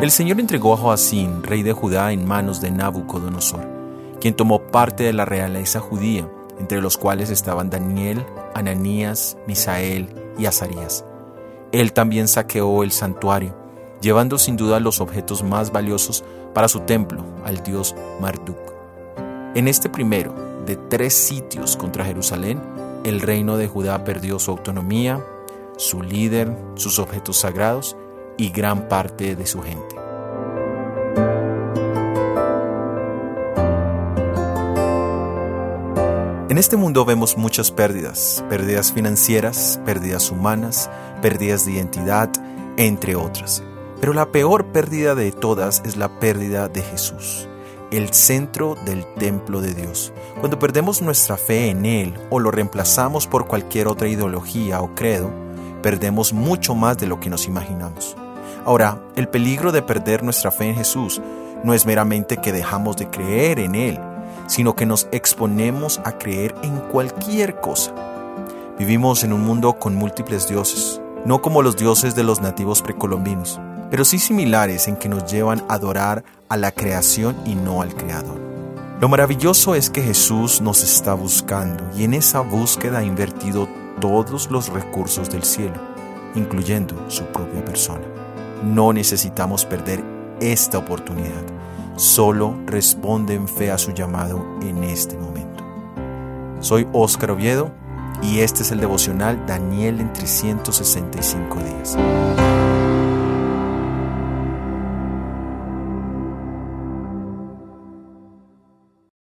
El Señor entregó a Joacín, rey de Judá, en manos de Nabucodonosor, quien tomó parte de la realeza judía, entre los cuales estaban Daniel, Ananías, Misael y Azarías. Él también saqueó el santuario, llevando sin duda los objetos más valiosos para su templo, al dios Marduk. En este primero de tres sitios contra Jerusalén, el reino de Judá perdió su autonomía, su líder, sus objetos sagrados y gran parte de su gente. En este mundo vemos muchas pérdidas, pérdidas financieras, pérdidas humanas, pérdidas de identidad, entre otras. Pero la peor pérdida de todas es la pérdida de Jesús, el centro del templo de Dios. Cuando perdemos nuestra fe en Él o lo reemplazamos por cualquier otra ideología o credo, perdemos mucho más de lo que nos imaginamos. Ahora, el peligro de perder nuestra fe en Jesús no es meramente que dejamos de creer en Él, sino que nos exponemos a creer en cualquier cosa. Vivimos en un mundo con múltiples dioses, no como los dioses de los nativos precolombinos, pero sí similares en que nos llevan a adorar a la creación y no al Creador. Lo maravilloso es que Jesús nos está buscando y en esa búsqueda ha invertido todos los recursos del cielo, incluyendo su propia persona. No necesitamos perder esta oportunidad. Solo responde en fe a su llamado en este momento. Soy Óscar Oviedo y este es el devocional Daniel en 365 días.